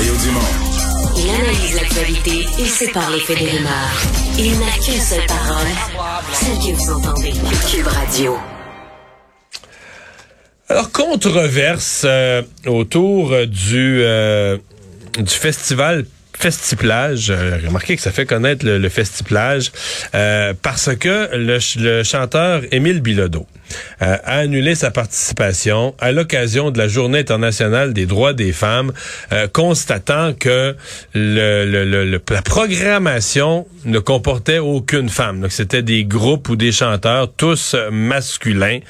Mario Dumont. Il analyse l'actualité et sépare les faits des rumeurs. Il n'a qu'une seule parole, celle que vous entendez. Cube Radio. Alors, controverse euh, autour du, euh, du festival Festiplage. Euh, remarquez que ça fait connaître le, le Festiplage euh, parce que le, le chanteur Émile Bilodeau euh, a annulé sa participation à l'occasion de la Journée internationale des droits des femmes, euh, constatant que le, le, le, la programmation ne comportait aucune femme. Donc c'était des groupes ou des chanteurs tous masculins.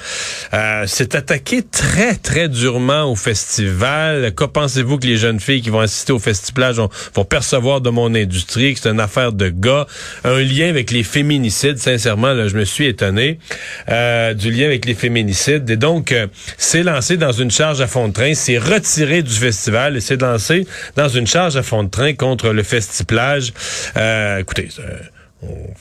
Euh, C'est attaqué très très durement au festival. Que pensez-vous que les jeunes filles qui vont assister au festival vont, vont percevoir de mon industrie, que c'est une affaire de gars, un lien avec les féminicides. Sincèrement, là, je me suis étonné euh, du lien avec les féminicides. Et donc, euh, c'est lancé dans une charge à fond de train, c'est retiré du festival et c'est lancé dans une charge à fond de train contre le festiplage. Euh, écoutez,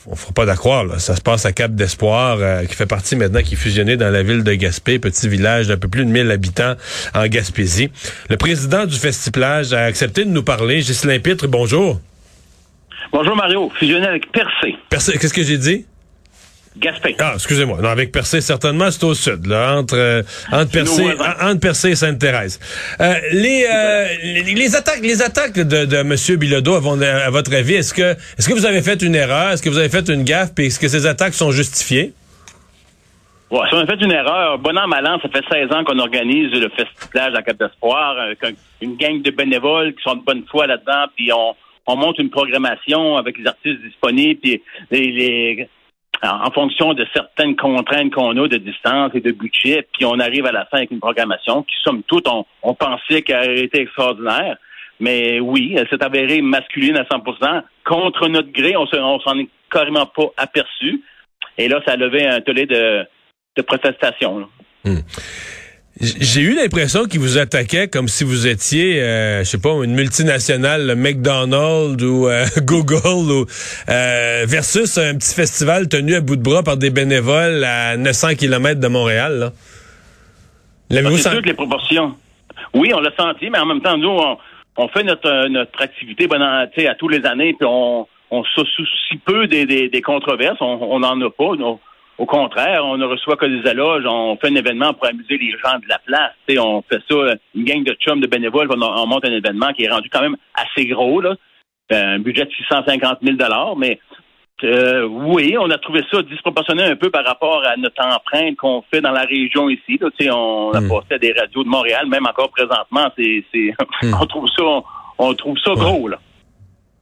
on ne fera pas d'accroire, là. Ça se passe à Cap d'Espoir, euh, qui fait partie maintenant, qui est fusionné dans la ville de Gaspé, petit village d'un peu plus de 1000 habitants en Gaspésie. Le président du Festiplage a accepté de nous parler. Ghislain Pitre, bonjour. Bonjour Mario, fusionné avec Percé. Percé, qu'est-ce que j'ai dit? Gaspé. Ah, excusez-moi. Non, avec Percé, certainement, c'est au sud, là, entre, euh, entre, Percé, entre Percé et Sainte-Thérèse. Euh, les, euh, les, les attaques, les attaques de, de M. Bilodeau, à, à votre avis, est-ce que, est-ce que vous avez fait une erreur? Est-ce que vous avez fait une gaffe? Puis est-ce que ces attaques sont justifiées? Ouais, si on a fait une erreur, bon an, mal an, ça fait 16 ans qu'on organise le festival à Cap d'Espoir, avec une gang de bénévoles qui sont de bonne foi là-dedans, puis on, on monte une programmation avec les artistes disponibles, puis les, les en fonction de certaines contraintes qu'on a de distance et de budget, puis on arrive à la fin avec une programmation qui, somme toute, on, on pensait qu'elle aurait été extraordinaire. Mais oui, elle s'est avérée masculine à 100% Contre notre gré, on s'en est carrément pas aperçu. Et là, ça a levé un tollé de, de protestation. Hmm. J'ai eu l'impression qu'il vous attaquait comme si vous étiez, euh, je sais pas, une multinationale, le McDonald's ou euh, Google, ou euh, versus un petit festival tenu à bout de bras par des bénévoles à 900 km de Montréal. C'est sûr que les proportions. Oui, on l'a senti, mais en même temps, nous, on, on fait notre, notre activité ben, à tous les années, puis on, on se soucie peu des, des, des controverses. On n'en a pas. Nous, au contraire, on ne reçoit que des alloges. On fait un événement pour amuser les gens de la place. T'sais, on fait ça, une gang de chums de bénévoles, on, on, monte un événement qui est rendu quand même assez gros. Là. Un budget de 650 000 mais euh, oui, on a trouvé ça disproportionné un peu par rapport à notre empreinte qu'on fait dans la région ici. Là. On a mm. passé à des radios de Montréal, même encore présentement, c'est, c'est mm. on trouve ça, on, on trouve ça ouais. gros. Là.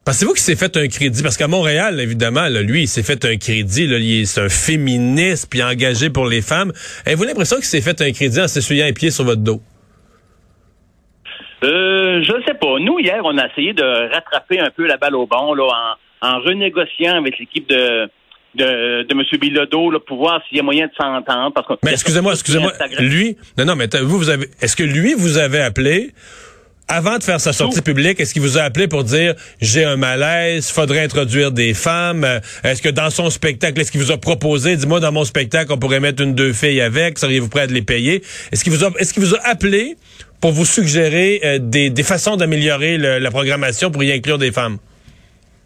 Pensez-vous qu'il s'est fait un crédit? Parce qu'à Montréal, évidemment, là, lui, il s'est fait un crédit. C'est un féministe puis engagé pour les femmes. Avez-vous l'impression qu'il s'est fait un crédit en s'essuyant un pied sur votre dos? Euh, je ne sais pas. Nous, hier, on a essayé de rattraper un peu la balle au bon là, en, en renégociant avec l'équipe de, de, de M. Bilodeau là, pour voir s'il y a moyen de s'entendre. Parce que mais excusez-moi, excusez-moi. Lui, non, non, mais vous, vous avez, est-ce que lui vous avez appelé avant de faire sa sortie publique, est-ce qu'il vous a appelé pour dire j'ai un malaise, faudrait introduire des femmes? Est-ce que dans son spectacle, est-ce qu'il vous a proposé, dis-moi dans mon spectacle, on pourrait mettre une deux filles avec, seriez-vous prêt à les payer? Est-ce qu'il vous a est-ce qu'il vous a appelé pour vous suggérer euh, des, des, façons d'améliorer la programmation pour y inclure des femmes?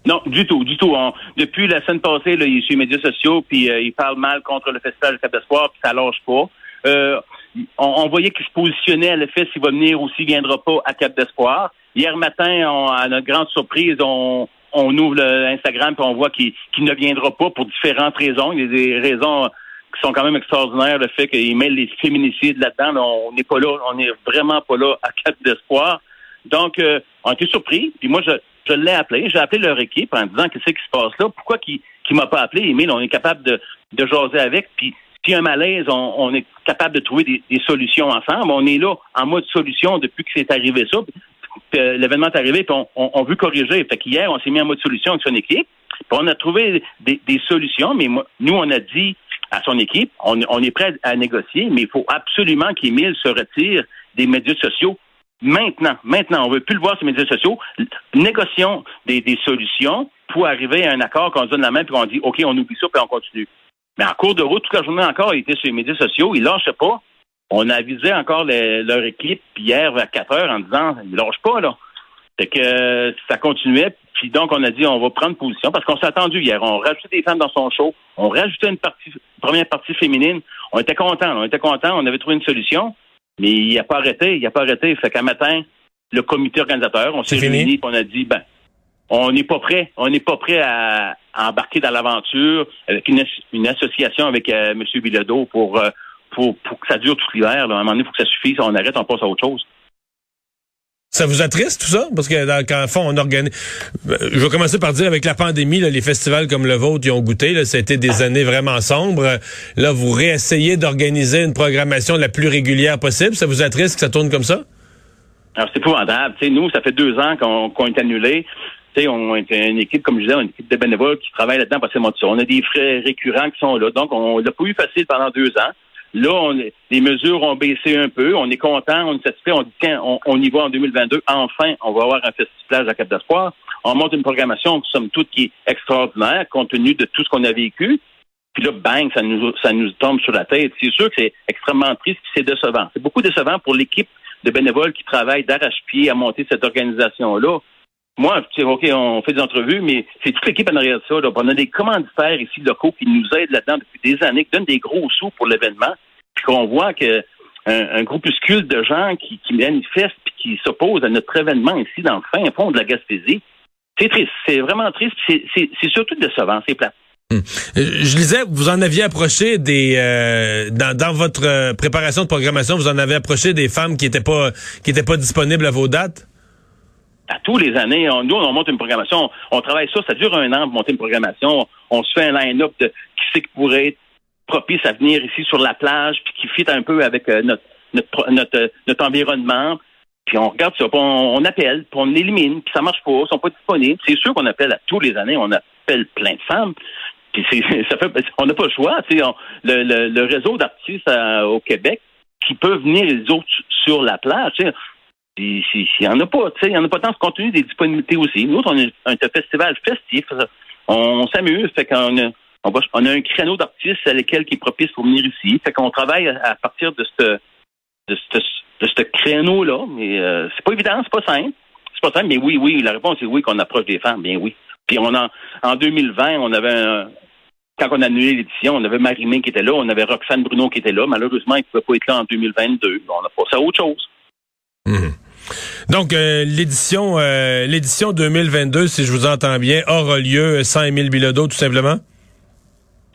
Non, du tout, du tout. On, depuis la semaine passée, là, il est sur les médias sociaux, puis euh, il parle mal contre le festival de Cap d'Espoir, puis ça lâche pas. Euh, on, voyait qu'il se positionnait à l'effet s'il va venir ou s'il viendra pas à Cap d'Espoir. Hier matin, à notre grande surprise, on, ouvre l'Instagram et on voit qu'il ne viendra pas pour différentes raisons. Il y a des raisons qui sont quand même extraordinaires, le fait qu'il mêle les féminicides là-dedans. On n'est pas là, on n'est vraiment pas là à Cap d'Espoir. Donc, euh, on été surpris. Puis moi, je, l'ai appelé. J'ai appelé leur équipe en disant qu'est-ce qui se passe là? Pourquoi qui qui m'a pas appelé? Emile, on est capable de, de jaser avec. Puis a un malaise, on, on, est capable de trouver des, des, solutions ensemble. On est là en mode solution depuis que c'est arrivé ça. L'événement est arrivé, puis on, on, on, veut corriger. Fait qu'hier, on s'est mis en mode solution avec son équipe. Puis on a trouvé des, des solutions, mais moi, nous, on a dit à son équipe, on, on est prêt à négocier, mais il faut absolument qu'Émile se retire des médias sociaux maintenant. Maintenant, on veut plus le voir sur les médias sociaux. Négocions des, des solutions pour arriver à un accord qu'on se donne la main puis qu'on dit OK, on oublie ça puis on continue. Mais en cours de route, toute la journée encore, il était sur les médias sociaux, il lâchait pas. On a avisé encore les, leur équipe hier vers 4 heures en disant, il lâche pas, là. C'est que ça continuait. Puis donc, on a dit, on va prendre position parce qu'on s'est attendu hier. On rajoutait des femmes dans son show. On rajoutait une partie, première partie féminine. On était contents. On était contents. On avait trouvé une solution. Mais il n'a pas arrêté. Il n'a pas arrêté. Fait qu'un matin, le comité organisateur, on s'est réunis on a dit, ben, on n'est pas prêt. On n'est pas prêt à, embarquer dans l'aventure avec une, association avec euh, M. Bilodeau pour, euh, pour, pour, que ça dure tout l'hiver. À un moment donné, il faut que ça suffise. On arrête, on passe à autre chose. Ça vous attriste tout ça? Parce que dans, quand, fond, on organise... Euh, je vais commencer par dire, avec la pandémie, les festivals comme le vôtre, ils ont goûté. Là, ça a été des années vraiment sombres. Là, vous réessayez d'organiser une programmation la plus régulière possible. Ça vous attriste que ça tourne comme ça? Alors, c'est épouvantable. sais, nous, ça fait deux ans qu'on est annulé. On est une équipe, comme je disais, une équipe de bénévoles qui travaille là-dedans parce que on a des frais récurrents qui sont là. Donc, on l'a pas eu facile pendant deux ans. Là, les mesures ont baissé un peu. On est content, on est satisfait. On dit, tiens, on, y va en 2022. Enfin, on va avoir un festival à Cap d'Espoir. On monte une programmation, somme toute, qui est extraordinaire, compte tenu de tout ce qu'on a vécu. Puis là, bang, ça nous, ça nous tombe sur la tête. C'est sûr que c'est extrêmement triste, c'est décevant. C'est beaucoup décevant pour l'équipe de bénévoles qui travaillent d'arrache-pied à monter cette organisation-là. Moi, OK, on fait des entrevues, mais c'est toute l'équipe en arrière de ça. On a des commanditaires ici locaux qui nous aident là-dedans depuis des années, qui donnent des gros sous pour l'événement, puis qu'on voit que un, groupuscule de gens qui, manifestent puis qui s'opposent à notre événement ici dans le fin fond de la Gaspésie. C'est triste, c'est vraiment triste, c'est surtout décevant, c'est plat. Hum. Je lisais, vous en aviez approché des euh, dans, votre euh, préparation de programmation, vous en avez approché des femmes qui étaient pas qui étaient pas disponibles à vos dates? À tous les années, on, nous, on monte une programmation, on, travaille ça, ça dure un an pour monter une programmation, on, se fait un line-up de qui c'est qui pourrait être propice à venir ici sur la plage, puis qui fit un peu avec euh, notre, notre, notre, euh, notre, environnement. Puis on regarde ça, puis on, appelle, puis on élimine, puis ça marche pas, ils sont pas disponibles. C'est sûr qu'on appelle à tous les années, on appelle plein de femmes. Puis ça fait, on n'a pas le choix. Sais, le, le, le, réseau d'artistes euh, au Québec qui peuvent venir les autres sur la plage. Sais, il n'y en a pas, tu sais, il y en a pas tant compte tenu des disponibilités aussi. Nous, on est un, festival festif. On, s'amuse, fait qu'on a, on, a un créneau d'artistes à lesquels qui est propice pour venir ici. Fait qu'on travaille à, partir de ce de ce créneau-là. Mais euh, c'est pas évident, c'est pas simple. C'est pas simple, mais oui, oui, la réponse est oui qu'on approche des femmes, bien oui. Puis on a en 2020, on avait un, quand on a annulé l'édition, on avait Marie-Mé qui était là, on avait Roxane Bruno qui était là. Malheureusement, il ne pouvait pas être là en 2022. On a passé à autre chose. Mhm. Donc euh, l'édition euh, l'édition 2022, si je vous entends bien, aura lieu 100 000 billets d'eau tout simplement?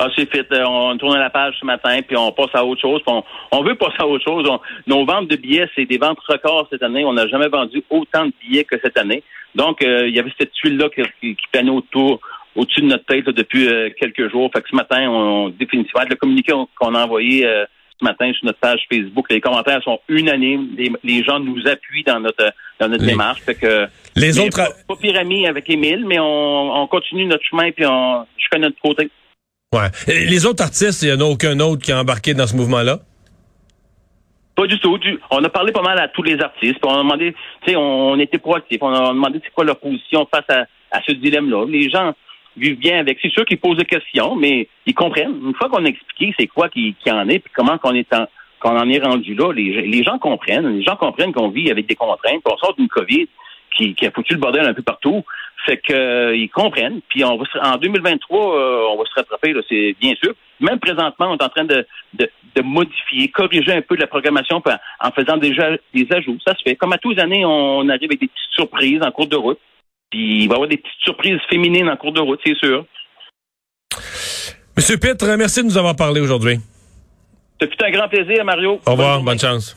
Ah, c'est fait. Euh, on tourne la page ce matin, puis on passe à autre chose. On, on, veut passer à autre chose. nos ventes de billets, c'est des ventes records cette année. On n'a jamais vendu autant de billets que cette année. Donc, il y avait cette tuile-là qui, qui, autour, au-dessus de notre tête depuis quelques jours. Fait que ce matin, on, définitivement, le communiqué qu'on a envoyé ce matin sur notre page Facebook. Les commentaires sont unanimes. Les, gens nous appuient dans notre dans notre démarche. Fait que les autres pas, pas avec Émile, mais on, continue notre chemin puis on je fais notre côté. Ouais. les autres artistes, il n'y en a aucun autre qui a embarqué dans ce mouvement-là? Pas du tout. on a parlé pas mal à tous les artistes. on a demandé, tu sais, on, était proactifs. On a demandé c'est quoi leur position face à, à ce dilemme-là. Les gens, vivent bien avec. C'est sûr qu'ils posent des questions, mais ils comprennent. Une fois qu'on a expliqué c'est quoi qui, qui en est, puis comment qu'on est en, qu'on en est rendu là, les, les gens comprennent. Les gens comprennent qu'on vit avec des contraintes, qu'on sort d'une COVID qui, qui, a foutu le bordel un peu partout. Fait que euh, comprennent. Puis on va en 2023, euh, on va se rattraper, c'est bien sûr. Même présentement, on est en train de, de, de modifier, corriger un peu la programmation en faisant déjà des ajouts. Ça se fait. Comme à tous les années, on arrive avec des petites surprises en cours de route. Puis il va y avoir des petites surprises féminines en cours de route, c'est sûr. Monsieur Pitre, merci de nous avoir parlé aujourd'hui. C'était un grand plaisir, Mario. Au revoir, bonne chance.